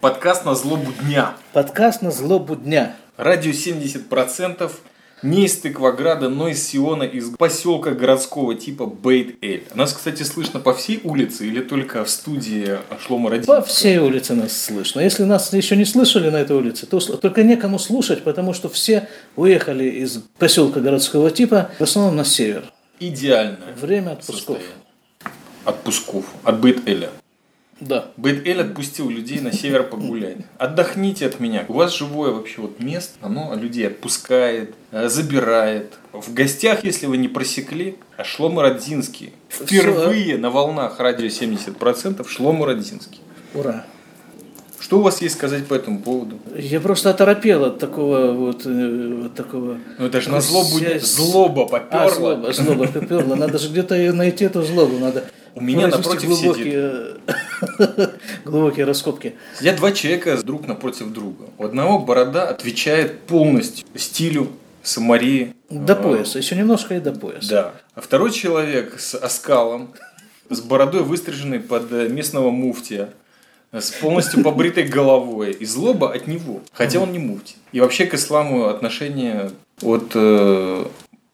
Подкаст на злобу дня. Подкаст на злобу дня. Радио 70% не из Тыкваграда, но из Сиона, из поселка городского типа Бейт-Эль. Нас, кстати, слышно по всей улице или только в студии Шлома Родинского? По всей улице нас слышно. Если нас еще не слышали на этой улице, то только некому слушать, потому что все уехали из поселка городского типа в основном на север. Идеальное Время отпусков. состояние. Отпусков. От Бейт-Эля. Да. Бейт-Эль отпустил людей на север погулять. Отдохните от меня. У вас живое вообще вот место, оно людей отпускает, э, забирает. В гостях, если вы не просекли, а Шлома Родзинский. Впервые на волнах радио 70% Шлома Родзинский. Ура. Что у вас есть сказать по этому поводу? Я просто оторопел от такого вот, э, вот такого. Ну это же на злобу злоба поперла. А, злоба, злоба поперла. Надо же где-то найти эту злобу. Надо У меня напротив глубокие, глубокие раскопки. Сидят два человека друг напротив друга. У одного борода отвечает полностью стилю Самарии. До А, пояса. Еще немножко и до пояса. Да. А второй человек с оскалом, с бородой выстриженной под э, местного муфтия, с полностью побритой головой. И злоба от него. Хотя он не муфти. И вообще к исламу отношение от э,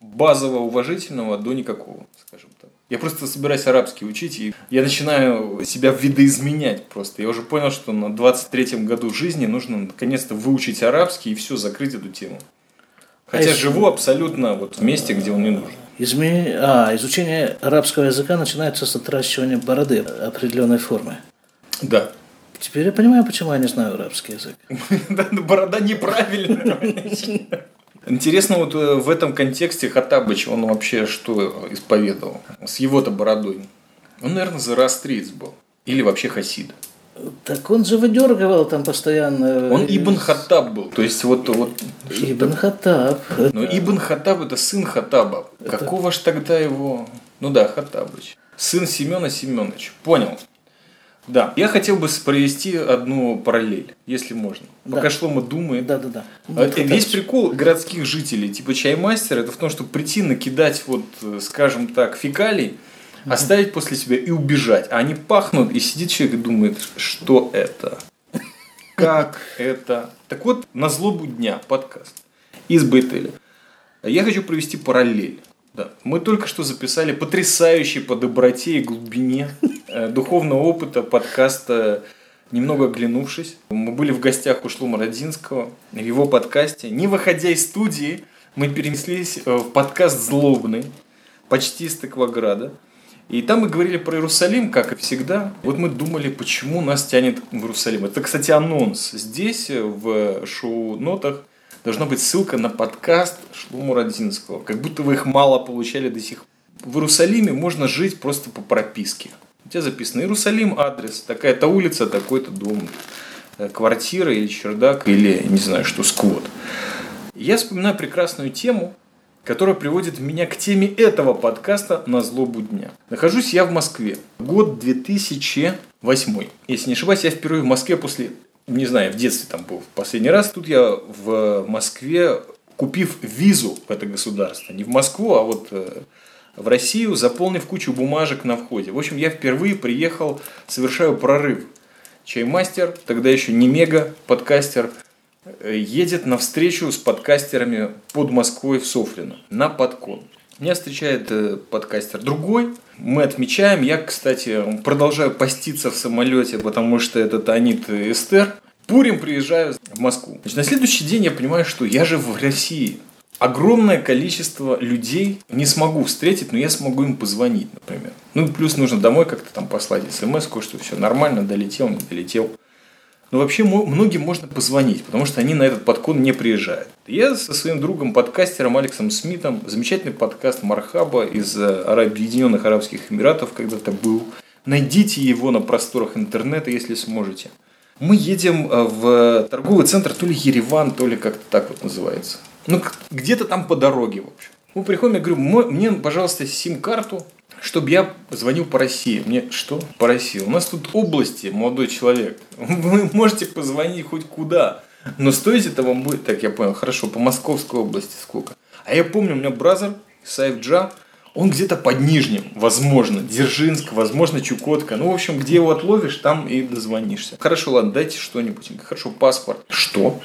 базового уважительного до никакого, скажем. Я просто собираюсь арабский учить, и я начинаю себя видоизменять просто. Я уже понял, что на 23-м году жизни нужно наконец-то выучить арабский и все, закрыть эту тему. Хотя если- живу абсолютно вот в месте, где он не нужен. Изме- А, изучение арабского языка начинается с отращивания бороды определенной формы. Да. Теперь я понимаю, почему я не знаю арабский язык. Да, Борода неправильная. Интересно, вот э, в этом контексте Хаттабыч, он вообще что исповедовал? С его-то бородой. Он, наверное, зороастриец был. Или вообще хасид. Так он же выдергивал там постоянно. Он Ибн Хаттаб был. То есть вот... вот Ибн Хаттаб. но Ибн Хаттаб это сын Хаттаба. Какого ж тогда его... Ну да, Хаттабыч. Сын Семена Семеновича. Понял. Да, я хотел бы провести одну параллель, если можно. Пока Да. Шлома думает. Да, да, да. А это Весь прикол городских жителей, типа чаймастер, это в том, чтобы прийти, накидать, вот, э, скажем так, фекалий, оставить после себя и убежать. А они пахнут, и сидит человек и думает, что это? Как это? Так вот, на злобу дня подкаст из Бейтеля. Я хочу провести параллель. Да. Мы только что записали потрясающий по доброте и глубине э, духовного опыта подкаста Немного оглянувшись, мы были в гостях у Шлума Родзинского в его подкасте. Не выходя из студии, мы перенеслись э, в подкаст «Злобный», почти из Тыкваграда. И там мы говорили про Иерусалим, как и всегда. Вот мы думали, почему нас тянет в Иерусалим. Это, кстати, анонс. Здесь, э, в шоу-нотах, должна быть ссылка на подкаст Шлуму Родзинского. Как будто вы их мало получали до сих пор. В Иерусалиме можно жить просто по прописке. У тебя записано Иерусалим, адрес, такая-то улица, такой-то дом, э, квартира или чердак, или, не знаю, что, сквот. Я вспоминаю прекрасную тему, которая приводит меня к теме этого подкаста «На злобу дня». Нахожусь я в Москве. Год 2008. Если не ошибаюсь, я впервые в Москве после, не знаю, в детстве там был в последний раз. Тут я в Москве, купив визу в это государство. Не в Москву, а вот э, в Россию, заполнив кучу бумажек на входе. В общем, я впервые приехал, совершаю прорыв. Чаймастер, тогда еще не мега подкастер, э, едет на встречу с подкастерами под Москвой в Софрино на подкон. Меня встречает э, подкастер другой. Мы отмечаем. Я, кстати, продолжаю поститься в самолете, потому что это Танит и Эстер. Пурим приезжаю в Москву. Значит, на следующий день я понимаю, что я же в России. Огромное количество людей не смогу встретить, но я смогу им позвонить, например. Ну, плюс нужно домой как-то там послать смс что все нормально, долетел, не долетел. Но вообще мо- многим можно позвонить, потому что они на этот подкон не приезжают. Я со своим другом подкастером Алексом Смитом, замечательный подкаст Мархаба из э, Объединенных Арабских Эмиратов когда-то был. Найдите его на просторах интернета, если сможете. Мы едем э, в торговый центр, то ли Ереван, то ли как-то так вот называется. Ну, где-то там по дороге, в общем. Мы приходим, я говорю, «Мо- мне, пожалуйста, сим-карту, чтобы я звонил по России. Мне что? По России. У нас тут области, молодой человек. Вы можете позвонить хоть куда. Но стоить это вам будет, так я понял, хорошо, по Московской области сколько. А я помню, у меня бразер, Сайф Джа, Он где-то под Нижним, возможно, Дзержинск, возможно, Чукотка. Ну, в общем, где его отловишь, там и дозвонишься. Хорошо, ладно, дайте что-нибудь. Хорошо, паспорт. Что?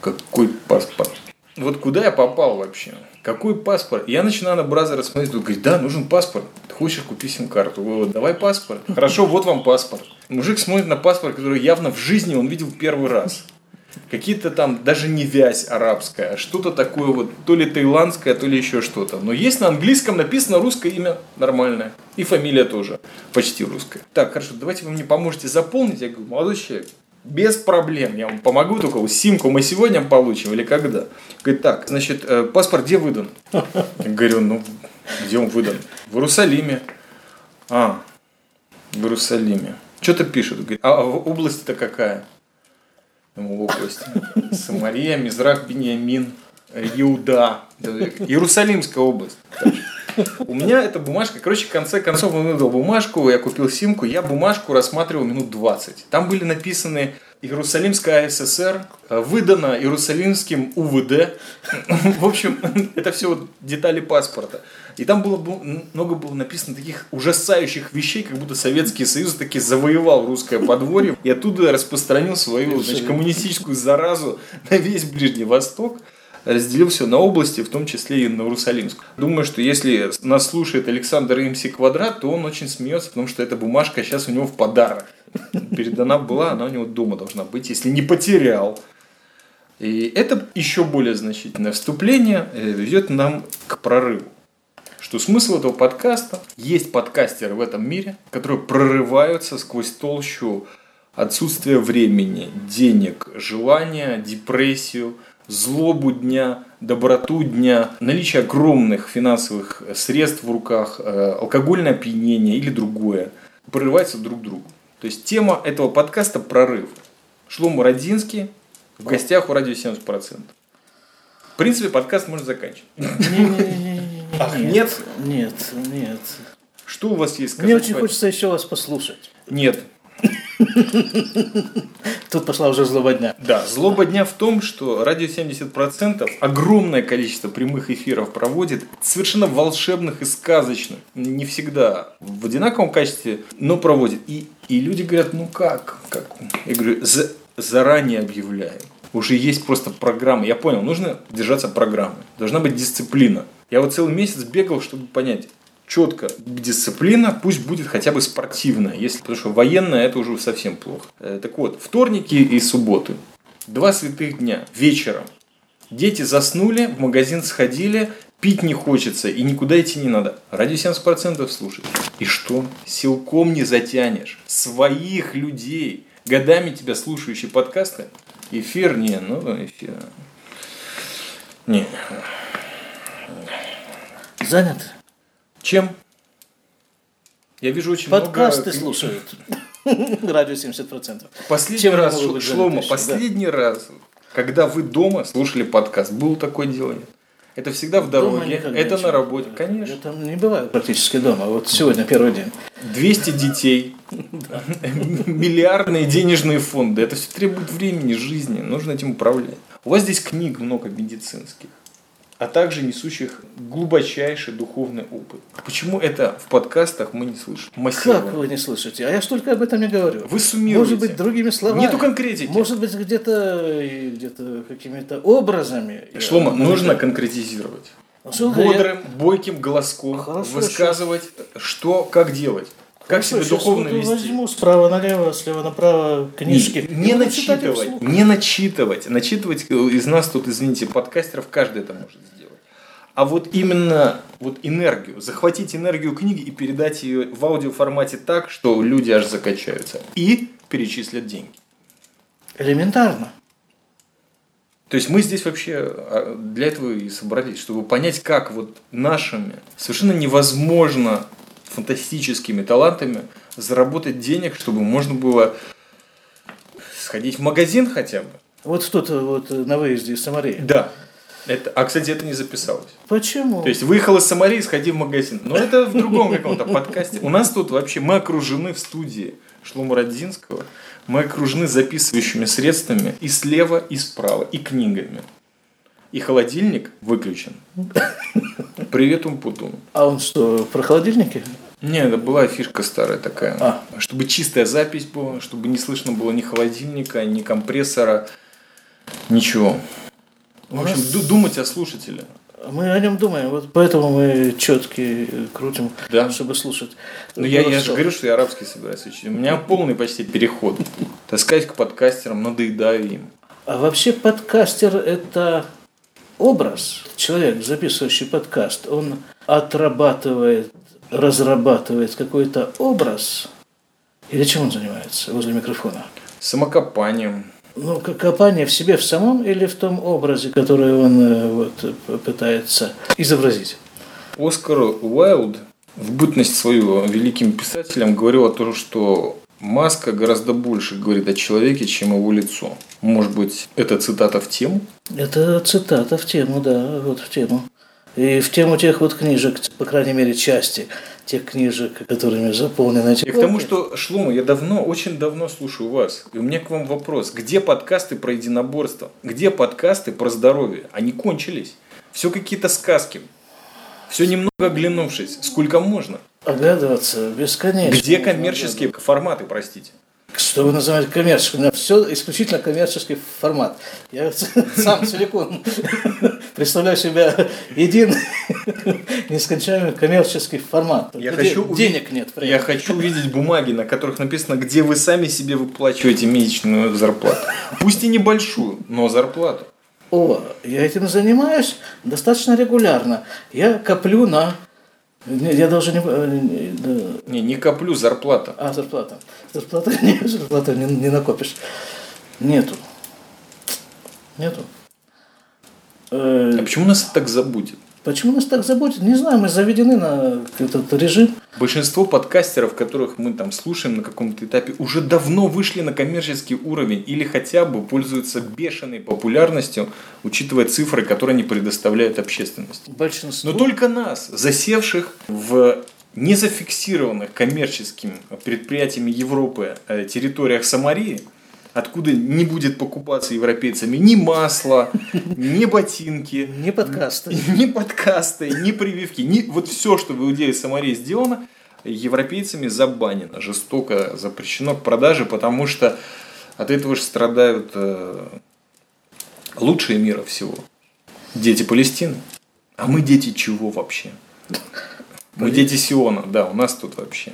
Какой паспорт? Вот куда я попал вообще? Какой паспорт? Я начинаю на бразера смотреть, говорит, да, нужен паспорт. Ты хочешь купить сим-карту? Давай паспорт. Хорошо, вот вам паспорт. Мужик смотрит на паспорт, который явно в жизни он видел первый раз. Какие-то там, даже не вязь арабская, а что-то такое вот, то ли таиландское, то ли еще что-то. Но есть на английском написано русское имя нормальное. И фамилия тоже почти русская. Так, хорошо, давайте вы мне поможете заполнить. Я говорю, молодой человек, без проблем, я вам помогу, только симку мы сегодня получим или когда? Говорит, так, значит, э, паспорт где выдан? Я говорю, ну, где он выдан? В Иерусалиме. А, в Иерусалиме. Что-то пишут. Говорит, а область-то какая? Ему область. Самария, Мизрах, Бениамин, Иуда. Иерусалимская область. У меня эта бумажка, короче, в конце концов он выдал бумажку, я купил симку, я бумажку рассматривал минут 20. Там были написаны Иерусалимская АССР, выдано Иерусалимским УВД. В общем, это все детали паспорта. И там было много было написано таких ужасающих вещей, как будто Советский Союз таки завоевал русское подворье и оттуда распространил свою значит, коммунистическую заразу на весь Ближний Восток разделил все на области, в том числе и на Иерусалимск. Думаю, что если нас слушает Александр МС Квадрат, то он очень смеется, потому что эта бумажка сейчас у него в подарок. Передана была, она у него дома должна быть, если не потерял. И это еще более значительное вступление э, ведет нам к прорыву. Что смысл этого подкаста? Есть подкастеры в этом мире, которые прорываются сквозь толщу отсутствия времени, денег, желания, депрессию – злобу дня, доброту дня, наличие огромных финансовых средств в руках, э, алкогольное опьянение или другое, прорывается друг к другу. То есть тема этого подкаста – прорыв. Шлом Родинский в гостях у радио 70%. В принципе, подкаст можно заканчивать. Нет? Нет, нет. Что у вас есть сказать? Мне очень хочется еще вас послушать. Нет. Тут пошла уже злоба дня. Да, злоба дня в том, что радио 70% огромное количество прямых эфиров проводит, совершенно волшебных и сказочных. Не всегда в одинаковом качестве, но проводит. И, и люди говорят, ну как? как? Я говорю, за, заранее объявляю. Уже есть просто программа. Я понял, нужно держаться программы. Должна быть дисциплина. Я вот целый месяц бегал, чтобы понять, четко дисциплина, пусть будет хотя бы спортивная, если, потому что военная это уже совсем плохо. Э, так вот, вторники и субботы, два святых дня, вечером. Дети заснули, в магазин сходили, пить не хочется и никуда идти не надо. Ради 70% слушать. И что? Силком не затянешь. Своих людей, годами тебя слушающие подкасты, эфир не, ну эфир. Не. Занят? Чем? Я вижу очень Подкасты много... слушают. Радио 70%. Последний Чем раз, Шлома, последний да. раз, когда вы дома слушали подкаст, было такое дело? Нет? Это всегда в дороге, это на работе, конечно. Это не бывает практически дома. Вот сегодня первый день. 200 детей, миллиардные денежные фонды. Это все требует времени, жизни. Нужно этим управлять. У вас здесь книг много медицинских а также несущих глубочайший духовный опыт. Почему это в подкастах мы не слышим? Массированно. Как вы не слышите? А я столько об этом не говорю. Вы суммируете. Может быть, другими словами. Нету конкретики. Может быть, где-то где какими-то образами. Шлома, нужно конкретизировать. Бодрым, я... бойким голоском Хорошо, высказывать, что, как делать. Как себя духовно вести? возьму справа налево, слева направо книжки. Не, не начитывать, не начитывать. Начитывать из нас тут, извините, подкастеров каждый это может сделать. А вот именно вот энергию, захватить энергию книги и передать ее в аудиоформате так, что люди аж закачаются. И перечислят деньги. Элементарно. То есть мы здесь вообще а, для этого и собрались, чтобы понять, как вот нашими совершенно невозможно фантастическими талантами заработать денег, чтобы можно было сходить в магазин хотя бы. Вот тут вот на выезде из Самарии. Да. Это, а, кстати, это не записалось. Почему? То есть выехал из Самарии, сходи в магазин. Но это в другом каком-то подкасте. У нас тут вообще мы окружены в студии Шлома Родзинского. Мы окружены записывающими средствами и слева, и справа, и книгами. И холодильник выключен. Привет Умпутуну. А он что, про холодильники? Не, это была фишка старая такая. А. Чтобы чистая запись была, чтобы не слышно было ни холодильника, ни компрессора, ничего. В общем, ду- думать о слушателе. Мы о нем думаем, вот поэтому мы четкие крутим, Да. чтобы слушать. Ну, я, я же говорю, что я арабский собираюсь учить. У меня полный почти переход. Таскать к подкастерам, надоедаю им. А вообще подкастер – это образ. Человек, записывающий подкаст, он отрабатывает, разрабатывает какой-то образ. Или чем он занимается возле микрофона? Самокопанием. Ну, копание в себе в самом или в том образе, который он э, вот, пытается изобразить? Оскар Уайлд в бытность свою великим писателем говорил о том, что маска гораздо больше говорит о человеке, чем его лицо. Может быть, это цитата в тему? Это цитата в тему, да, вот в тему. И в тему тех вот книжек, по крайней мере, части тех книжек, которыми заполнены эти И к тому, что, Шлума, я давно, очень давно слушаю вас. И у меня к вам вопрос. Где подкасты про единоборство? Где подкасты про здоровье? Они кончились. Все какие-то сказки. Все немного оглянувшись. Сколько можно? Оглядываться бесконечно. Где коммерческие форматы, простите? Что вы называете коммерческим? У меня все исключительно коммерческий формат. Я сам целиком представляю себя един нескончаемый коммерческий формат. Я Где хочу денег нет. при Я хочу увидеть бумаги, на которых написано, где вы сами себе выплачиваете месячную зарплату. Пусть и небольшую, но зарплату. О, я этим занимаюсь достаточно регулярно. Я коплю на... Я даже не... э, не-. Не, коплю зарплата. А, зарплата. Зарплата, не, зарплату не, не накопишь. Нету. Нету. Э, А почему нас это так забудет? Почему нас так заботит? Не знаю, мы заведены на этот режим. Большинство подкастеров, которых мы там слушаем на каком-то этапе, уже давно вышли на коммерческий уровень или хотя бы пользуются бешеной популярностью, учитывая цифры, которые они предоставляют общественности. Большинство. Но только нас, засевших в незафиксированных коммерческими предприятиями Европы э, территориях Самарии, откуда не будет покупаться европейцами ни масло, ни ботинки, Не подкасты. ни подкасты, ни прививки, ни вот все, что в Иудее и Самарии сделано, европейцами забанено, жестоко запрещено к продаже, потому что от этого же страдают э, лучшие мира всего. Дети Палестины. А мы дети чего вообще? Мы дети Сиона, да, у нас тут вообще.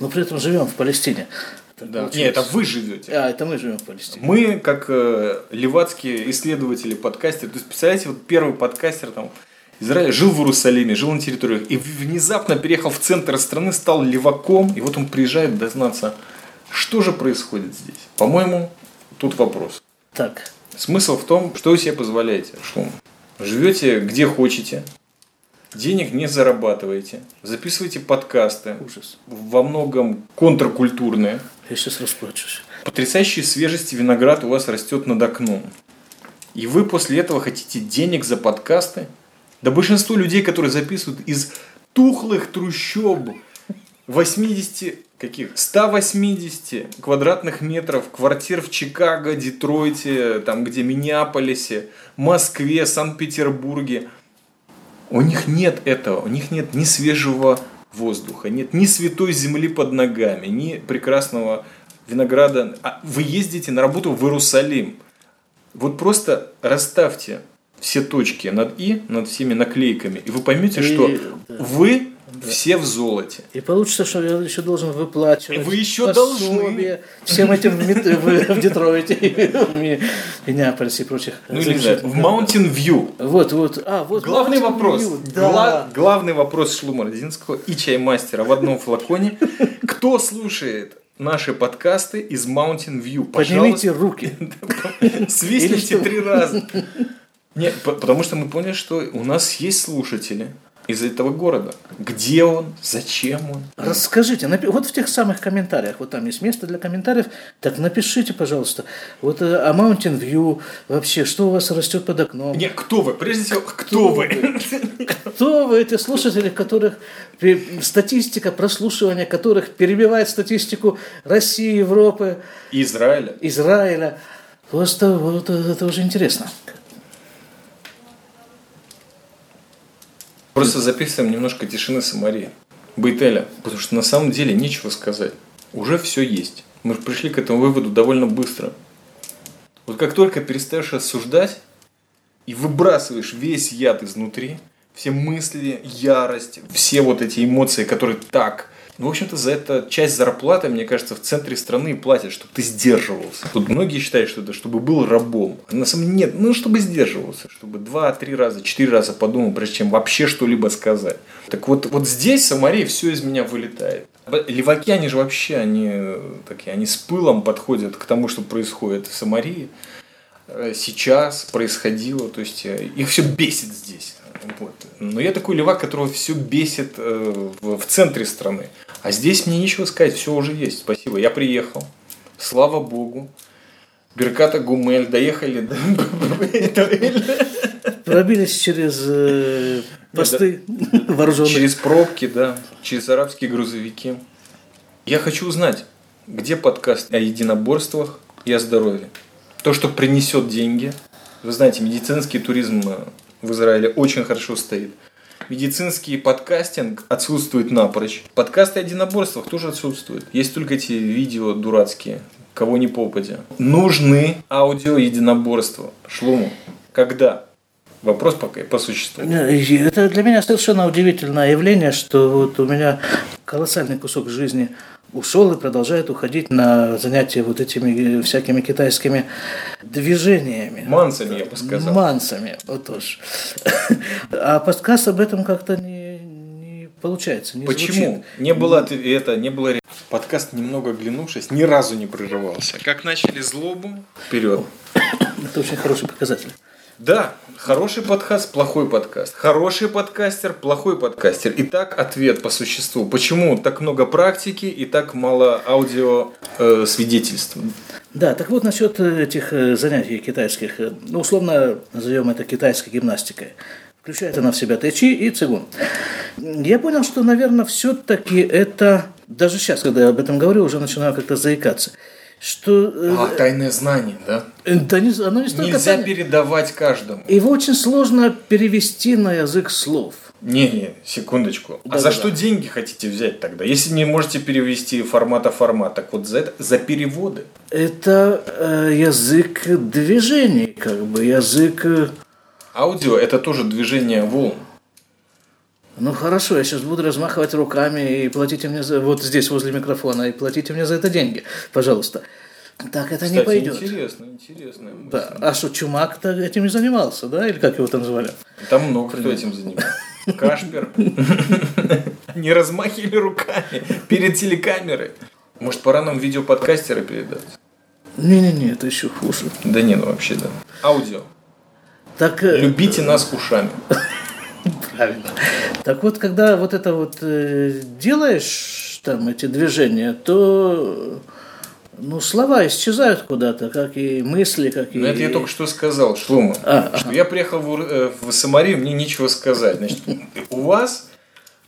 Но при этом живем в Палестине. Да. получилось. Не, это вы живете. А, это мы живем в Палестине. Мы, как э, левацкие исследователи, подкастеры, то есть, представляете, вот первый подкастер там Израиля жил в Иерусалиме, жил на территориях и внезапно переехал в центр страны, стал леваком, и вот он приезжает дознаться, что же происходит здесь. По-моему, тут вопрос. Так, Смысл в том, что вы себе позволяете, Шум. Живете где хотите, денег не зарабатываете, записываете подкасты, ужас. во многом контркультурные, Я сейчас расплачусь. Потрясающей свежести виноград у вас растет над окном. И вы после этого хотите денег за подкасты? Да большинство людей, которые записывают из тухлых трущоб 80, каких? 180 квадратных метров квартир в Чикаго, Детройте, там где Миннеаполисе, Москве, Санкт-Петербурге. У них нет этого, у них нет ни свежего воздуха, нет ни святой земли под ногами, ни прекрасного винограда. А вы ездите на работу в Иерусалим. Вот просто расставьте все точки над «и», над всеми наклейками, и вы поймете, И- что да. вы все в золоте. И получится, что я еще должен выплачивать Вы еще пособие всем этим в, Мит- в- Детройте, в Ми- Миннеаполисе и прочих. Ну, или не знаю, в Mountain View. Вот, вот. А, вот Главный Mountain вопрос. View, Гла- Да. главный вопрос Шлума Родинского и Чаймастера в одном флаконе. Кто слушает наши подкасты из Mountain View? Поднимите руки. Свистните три раза. Нет, по- потому что мы поняли, что у нас есть слушатели из этого города. Где он? Зачем он? Расскажите, напи- вот в тех самых комментариях, вот там есть место для комментариев, так напишите, пожалуйста, вот э, о Mountain View, вообще, что у вас растет под окном. Не, кто вы? Прежде всего, кто вы? Кто вы, эти слушатели, которых статистика прослушивания которых перебивает статистику России, Европы, Израиля. Израиля. Просто вот это уже интересно. Просто записываем немножко тишины Самарии. Бейтеля. Потому что на самом деле нечего сказать. Уже все есть. Мы пришли к этому выводу довольно быстро. Вот как только перестаешь осуждать и выбрасываешь весь яд изнутри, все мысли, ярость, все вот эти эмоции, которые так ну, в общем-то, за это часть зарплаты, мне кажется, в центре страны платят, чтобы ты сдерживался. Тут многие считают, что это чтобы был рабом. А на самом деле нет, ну, чтобы сдерживался, чтобы два-три раза, четыре раза подумал, прежде чем вообще что-либо сказать. Так вот, вот здесь Самария все из меня вылетает. Леваки, они же вообще, они такие, они с пылом подходят к тому, что происходит в Самарии э, сейчас происходило, то есть э, их все бесит здесь. Вот. Но я такой левак, которого все бесит э, в, в центре страны. А здесь мне нечего сказать, все уже есть. Спасибо. Я приехал. Слава Богу. Берката Гумель, доехали до Пробились через э, посты вооруженные. Через пробки, да. Через арабские грузовики. Я хочу узнать, где подкаст о единоборствах и о здоровье. То, что принесет деньги. Вы знаете, медицинский туризм э, в Израиле очень хорошо стоит. Медицинский подкастинг отсутствует напрочь. Подкасты о единоборствах тоже отсутствуют. Есть только эти видео дурацкие, кого не попадя. Нужны аудио единоборства. Шлуму. Когда? Вопрос пока по существу. Это для меня совершенно удивительное явление, что вот у меня колоссальный кусок жизни ушел и продолжает уходить на занятия вот этими всякими китайскими движениями. Мансами, я бы сказал. Мансами, вот уж. А подкаст об этом как-то не, не получается. Не Почему? Звучит. Не было это, не было подкаст немного оглянувшись, ни разу не прерывался. Как начали злобу, вперед. Это очень хороший показатель. Да, хороший подкаст, плохой подкаст. Хороший подкастер, плохой подкастер. Итак, ответ по существу. Почему так много практики и так мало аудио э, свидетельств? Да, так вот насчет этих э, занятий китайских, ну, условно назовем это китайской гимнастикой. Включает она в себя тайчи и цигун. Я понял, что, наверное, все-таки это, даже сейчас, когда я об этом говорю, уже начинаю как-то заикаться – что... Э, а, тайное знание, да? Да не, оно не столько Нельзя тайное. передавать каждому. Его очень сложно перевести на язык слов. Не-не, секундочку. Да, а за да, что да. деньги хотите взять тогда? Если не можете перевести формата формат, так вот за это, за переводы. Это э, язык движений, как бы, язык... Э, Аудио – это тоже движение волн. Ну хорошо, я сейчас буду размахивать руками и платите мне за вот здесь возле микрофона и платите мне за это деньги, пожалуйста. Так это Кстати, не пойдет. Интересно, интересно. Да. А что, Чумак-то этим не занимался, да? Или как его там звали? Там много кто этим занимался. Кашпер. Не размахивали руками перед телекамерой. Может, пора нам видеоподкастера передать? Не-не-не, это еще хуже. Да не, ну вообще да. Аудио. Так, э, Любите нас ушами. Правильно. Так вот, когда вот это вот э, делаешь, там, эти движения, то ну, слова исчезают куда-то, как и мысли, как и... Ну, это я только что сказал, Шлума, а, что я приехал в, э, в Самарию, мне нечего сказать. Значит, у вас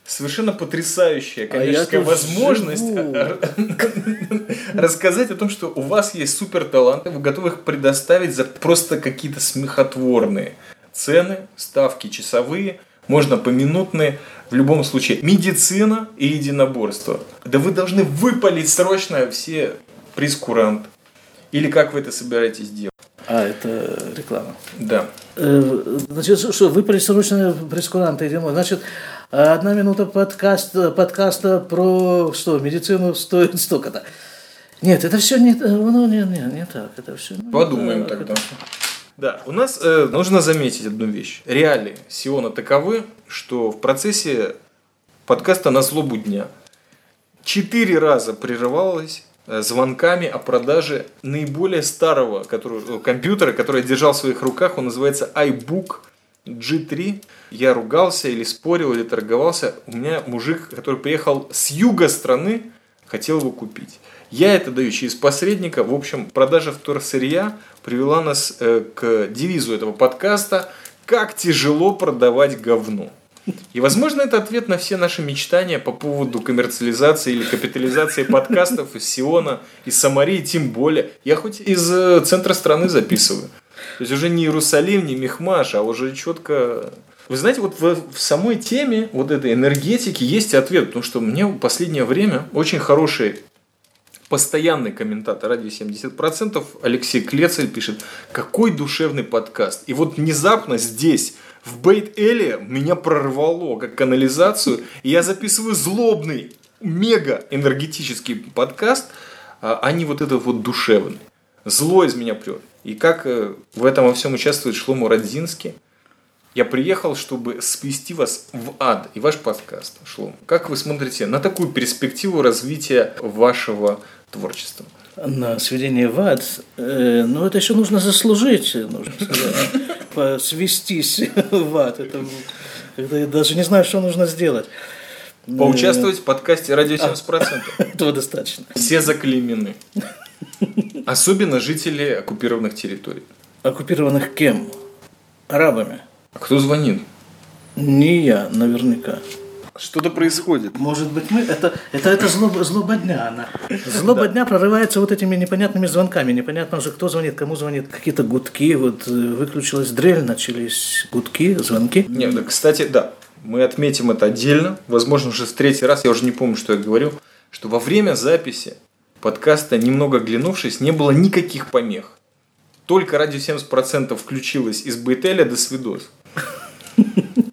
совершенно потрясающая коммерческая а возможность рассказать о том, что у вас есть супер таланты, вы готовы их предоставить за просто какие-то смехотворные цены, ставки часовые – можно поминутные, в любом случае. Медицина и единоборство. Да вы должны выпалить срочно все прескурант. Или как вы это собираетесь делать? А, это реклама. Да. Э, значит, что, выпалить срочно прескуранты. Значит, одна минута подкаста, подкаста про что, медицину стоит столько-то. Нет, это все не, ну, не, не, не так. Это все, Подумаем так, тогда. Это... Да, у нас э, нужно заметить одну вещь. Реалии Сиона таковы, что в процессе подкаста на злобу дня четыре раза прерывалось э, звонками о продаже наиболее старого который, э, компьютера, который я держал в своих руках. Он называется iBook G3. Я ругался или спорил, или торговался. У меня мужик, который приехал с юга страны, хотел его купить. Я это даю через посредника. В общем, продажа вторсырья привела нас э, к девизу этого подкаста «Как тяжело продавать говно». И, возможно, это ответ на все наши мечтания по поводу коммерциализации или капитализации подкастов из Сиона, из Самарии, тем более. Я хоть из э, центра страны записываю. То есть уже не Иерусалим, не Мехмаш, а уже четко Вы знаете, вот в, в самой теме вот этой энергетики есть ответ, потому что мне в последнее время очень хороший постоянный комментатор радио 70%, Алексей Клецель пишет, какой душевный подкаст. И вот внезапно здесь, в Бейт Эле, меня прорвало как канализацию, и я записываю злобный, мега энергетический подкаст, а не вот этот вот душевный. Зло из меня прет. И как э, в этом во всем участвует Шлому Радзинский, я приехал, чтобы свести вас в ад и ваш подкаст, Шлом. Как вы смотрите на такую перспективу развития вашего творчества? На сведение в ад, э, ну это еще нужно заслужить, нужно сказать, свестись в ад. Это, это я даже не знаю, что нужно сделать. Поучаствовать в подкасте «Радио 70%». Этого достаточно. Все заклеймены. Особенно жители оккупированных территорий. Оккупированных кем? Арабами. А кто звонит? Не я, наверняка. Что-то происходит. Может быть, мы... Это, это, это злоба, злоба дня. Она. Злоба дня прорывается вот этими непонятными звонками. Непонятно уже, кто звонит, кому звонит. Какие-то гудки. Вот э, выключилась дрель, начались гудки, звонки. Нет, да, кстати, да. Мы отметим это отдельно. Возможно, уже в третий раз, я уже не помню, что я говорю, что во время записи подкаста, немного оглянувшись, не было никаких помех. Только радио 70% включилось из Бейтеля до свидос.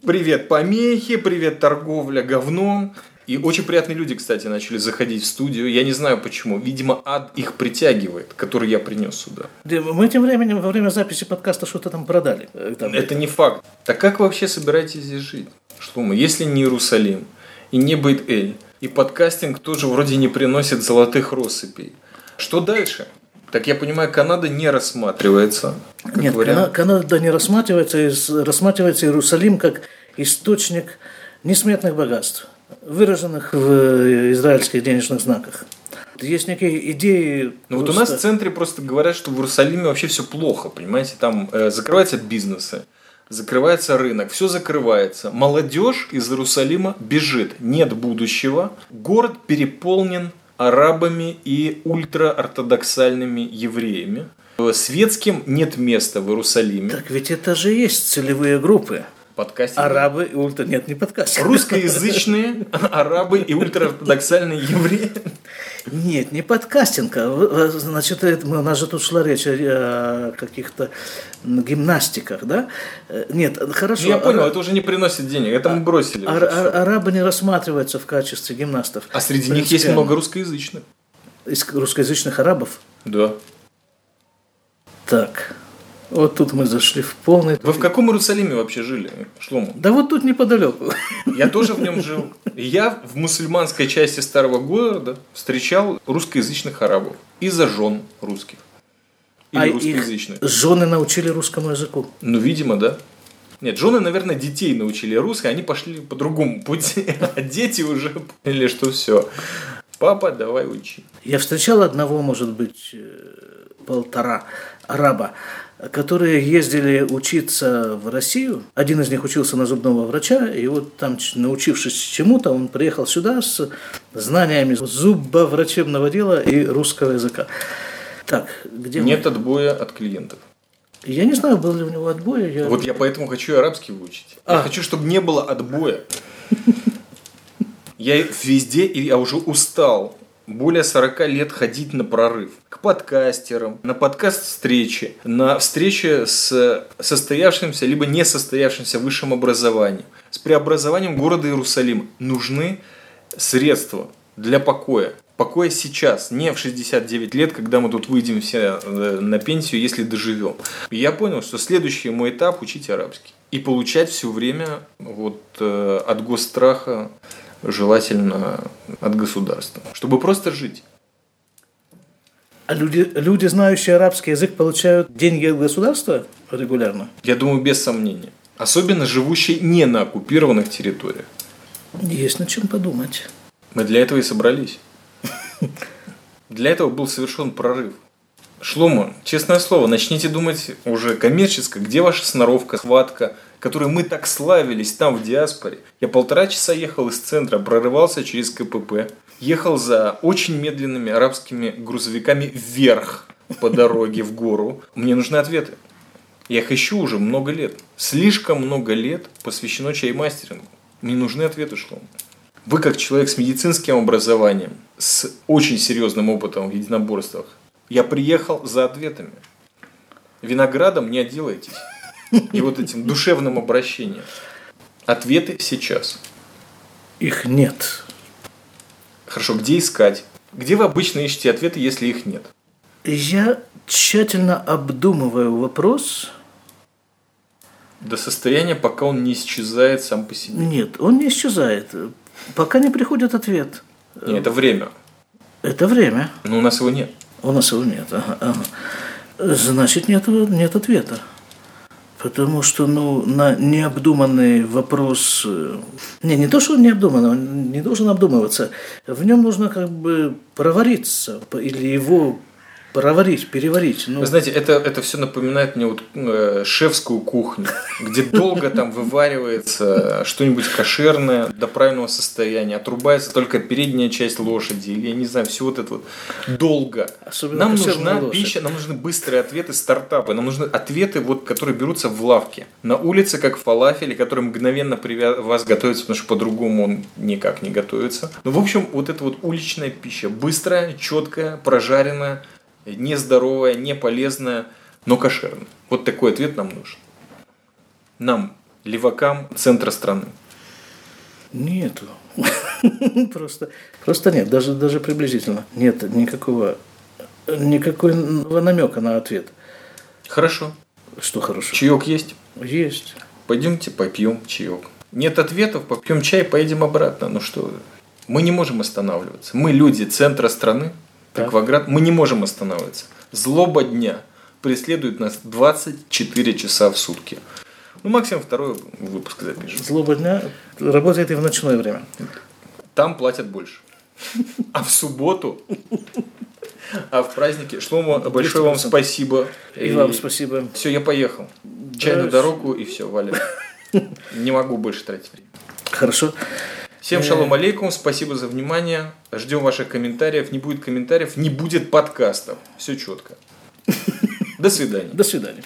Привет помехи, привет торговля говном. И очень приятные люди, кстати, начали заходить в студию. Я не знаю почему. Видимо, ад их притягивает, который я принес сюда. Мы тем временем во время записи подкаста что-то там продали. Э, там, это, это не факт. Так как вы вообще собираетесь здесь жить? Что мы, если не Иерусалим и не Бейт-Эль, и подкастинг тоже вроде не приносит золотых россыпей. Что дальше? Так я понимаю, Канада не рассматривается. Как Нет, вариант. Канада не рассматривается, рассматривается Иерусалим как источник несметных богатств, выраженных в израильских денежных знаках. Есть некие идеи. Ну просто... вот у нас в центре просто говорят, что в Иерусалиме вообще все плохо, понимаете, там э, закрываются бизнесы, закрывается рынок, все закрывается. Молодежь из Иерусалима бежит, нет будущего. Город переполнен арабами и ультраортодоксальными евреями. Светским нет места в Иерусалиме. Так ведь это же есть целевые группы. Подкастинг. Арабы и ультра... Нет, не подкастинг. Русскоязычные арабы и ультраортодоксальные евреи. Нет, не подкастинг. А, значит, это, у нас же тут шла речь о каких-то гимнастиках, да? Э, нет, хорошо. Ну, я понял, это уже не приносит денег, это мы а, бросили. Ар- ар- арабы не рассматриваются в качестве гимнастов. А среди них есть много русскоязычных. Из русскоязычных арабов? Да. Так. Вот тут мы зашли в полный... Вы в каком Иерусалиме вообще жили, Шлому? Да вот тут неподалеку. Я тоже в нем жил. Я в мусульманской части старого города встречал русскоязычных арабов. И-за жен русских. Или а русскоязычных. Их жены научили русскому языку? Ну, видимо, да. Нет, жены, наверное, детей научили русской, они пошли по другому пути. А дети уже поняли, что все. Папа, давай учи. Я встречал одного, может быть, э, полтора араба которые ездили учиться в Россию. Один из них учился на зубного врача, и вот там, научившись чему-то, он приехал сюда с знаниями зубоврачебного дела и русского языка. Так, где Нет мы? отбоя от клиентов. Я не знаю, был ли у него отбой. Я... Вот я поэтому хочу арабский выучить. А. Я хочу, чтобы не было отбоя. Я везде, и я уже устал более 40 лет ходить на прорыв. К подкастерам, на подкаст-встречи, на встречи с состоявшимся либо не состоявшимся высшим образованием, с преобразованием города Иерусалим. Нужны средства для покоя. Покоя сейчас, не в 69 лет, когда мы тут выйдем все э, на пенсию, если доживем. Я понял, что следующий мой этап – учить арабский. И получать все время вот, э, от госстраха желательно от государства, чтобы просто жить. А люди, люди, знающие арабский язык, получают деньги от государства регулярно? Я думаю, без сомнения. Особенно живущие не на оккупированных территориях. Есть над чем подумать. Мы для этого и собрались. Для этого был совершен прорыв. Шлома, честное слово, начните думать уже коммерческо, где ваша сноровка, схватка, которой мы так славились там в диаспоре. Я полтора часа ехал из центра, прорывался через КПП, ехал за очень медленными арабскими грузовиками вверх по дороге в гору. Мне нужны ответы. Я их ищу уже много лет. Слишком много лет посвящено чаймастерингу. Мне нужны ответы, Шлом. Вы как человек с медицинским образованием, с очень серьезным опытом в единоборствах, я приехал за ответами. Виноградом не отделайтесь. И вот этим душевным обращением. Ответы сейчас. Их нет. Хорошо, где искать? Где вы обычно ищете ответы, если их нет? Я тщательно обдумываю вопрос. До состояния, пока он не исчезает сам по себе. Нет, он не исчезает. Пока не приходит ответ. Нет, это время. Это время. Но у нас его нет. У нас его нет. Ага, ага. Значит, нет, нет ответа. Потому что ну, на необдуманный вопрос... э, Не, не то, что он необдуманный, он не должен обдумываться. В нем нужно как бы провариться или его проварить, переварить. Ну, Вы знаете, это, это все напоминает мне вот э, шефскую кухню, где долго там вываривается что-нибудь кошерное до правильного состояния, отрубается только передняя часть лошади, или я не знаю, все вот это вот долго. Особенно нам нужна лошадь. пища, нам нужны быстрые ответы, стартапы, нам нужны ответы, вот, которые берутся в лавке, на улице, как фалафель, который мгновенно привя- вас готовится, потому что по-другому он никак не готовится. Ну, в общем, вот это вот уличная пища, быстрая, четкая, прожаренная, нездоровая, не полезная, но кошерная. Вот такой ответ нам нужен. Нам, левакам центра страны. Нету. Просто, просто нет, даже, даже приблизительно. Нет никакого, никакого намека на ответ. Хорошо. Что хорошо. Чаек есть? Есть. Пойдемте попьем чаек. Нет ответов, попьем чай, поедем обратно. Ну что, мы не можем останавливаться. Мы люди центра страны, Так. Акваград, мы не можем останавливаться. Злоба дня преследует нас 24 часа в сутки. Ну, максимум второй выпуск запишем. Злоба дня работает и в ночное время. Там платят больше. А в субботу, а в празднике. Шлома, большое вам 200%. спасибо. И вам спасибо. Все, я поехал. Чайную Да, дорогу и все, валят. Не могу больше тратить время. Хорошо. Всем шалом алейкум, спасибо за внимание. Ждем ваших комментариев. Не будет комментариев, не будет подкастов. Все четко. До свидания. До свидания.